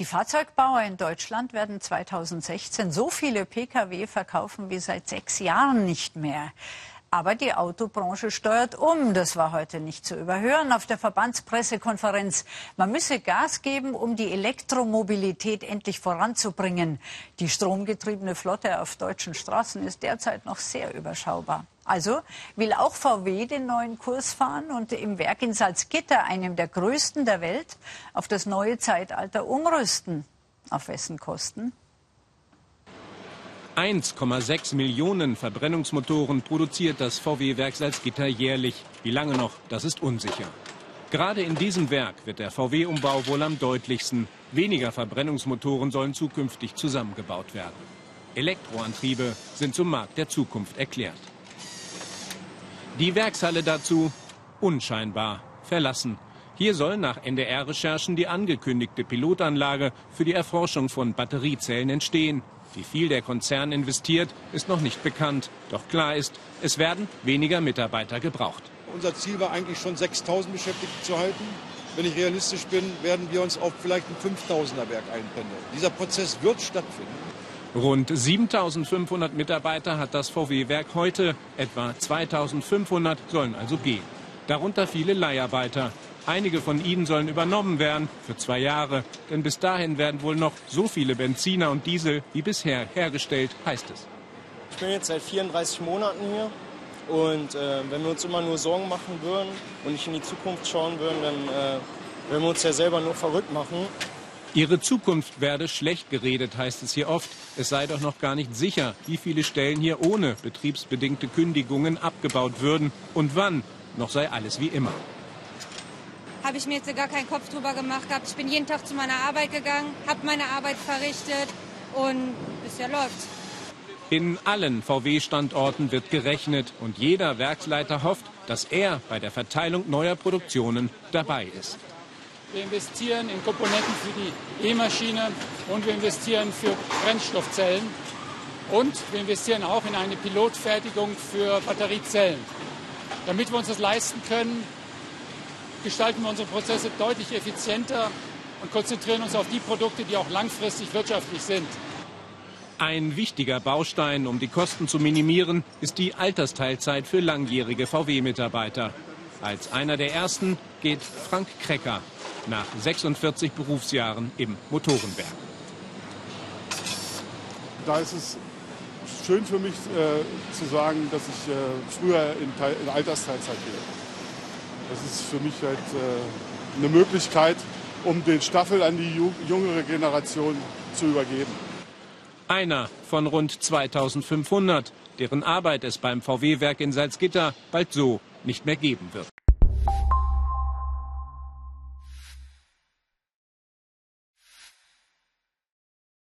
Die Fahrzeugbauer in Deutschland werden 2016 so viele Pkw verkaufen wie seit sechs Jahren nicht mehr. Aber die Autobranche steuert um. Das war heute nicht zu überhören auf der Verbandspressekonferenz. Man müsse Gas geben, um die Elektromobilität endlich voranzubringen. Die stromgetriebene Flotte auf deutschen Straßen ist derzeit noch sehr überschaubar. Also will auch VW den neuen Kurs fahren und im Werk in Salzgitter, einem der größten der Welt, auf das neue Zeitalter umrüsten. Auf wessen Kosten? 1,6 Millionen Verbrennungsmotoren produziert das VW-Werk Salzgitter jährlich. Wie lange noch, das ist unsicher. Gerade in diesem Werk wird der VW-Umbau wohl am deutlichsten. Weniger Verbrennungsmotoren sollen zukünftig zusammengebaut werden. Elektroantriebe sind zum Markt der Zukunft erklärt. Die Werkshalle dazu unscheinbar verlassen. Hier soll nach NDR-Recherchen die angekündigte Pilotanlage für die Erforschung von Batteriezellen entstehen. Wie viel der Konzern investiert, ist noch nicht bekannt. Doch klar ist, es werden weniger Mitarbeiter gebraucht. Unser Ziel war eigentlich schon 6000 Beschäftigte zu halten. Wenn ich realistisch bin, werden wir uns auf vielleicht ein 5000er Werk einpendeln. Dieser Prozess wird stattfinden. Rund 7500 Mitarbeiter hat das VW-Werk heute. Etwa 2500 sollen also gehen. Darunter viele Leiharbeiter. Einige von ihnen sollen übernommen werden für zwei Jahre. Denn bis dahin werden wohl noch so viele Benziner und Diesel wie bisher hergestellt, heißt es. Ich bin jetzt seit 34 Monaten hier. Und äh, wenn wir uns immer nur Sorgen machen würden und nicht in die Zukunft schauen würden, dann äh, würden wir uns ja selber nur verrückt machen. Ihre Zukunft werde schlecht geredet, heißt es hier oft. Es sei doch noch gar nicht sicher, wie viele Stellen hier ohne betriebsbedingte Kündigungen abgebaut würden und wann. Noch sei alles wie immer habe ich mir jetzt gar keinen Kopf drüber gemacht gehabt. Ich bin jeden Tag zu meiner Arbeit gegangen, habe meine Arbeit verrichtet und bisher läuft's. In allen VW-Standorten wird gerechnet und jeder Werksleiter hofft, dass er bei der Verteilung neuer Produktionen dabei ist. Wir investieren in Komponenten für die E-Maschine und wir investieren für Brennstoffzellen und wir investieren auch in eine Pilotfertigung für Batteriezellen. Damit wir uns das leisten können, gestalten wir unsere Prozesse deutlich effizienter und konzentrieren uns auf die Produkte, die auch langfristig wirtschaftlich sind. Ein wichtiger Baustein, um die Kosten zu minimieren, ist die Altersteilzeit für langjährige VW-Mitarbeiter. Als einer der ersten geht Frank Krecker nach 46 Berufsjahren im Motorenwerk. Da ist es schön für mich äh, zu sagen, dass ich äh, früher in, Teil, in Altersteilzeit gehe. Das ist für mich halt äh, eine Möglichkeit, um den Staffel an die jüngere Generation zu übergeben. Einer von rund 2500, deren Arbeit es beim VW-Werk in Salzgitter bald so nicht mehr geben wird.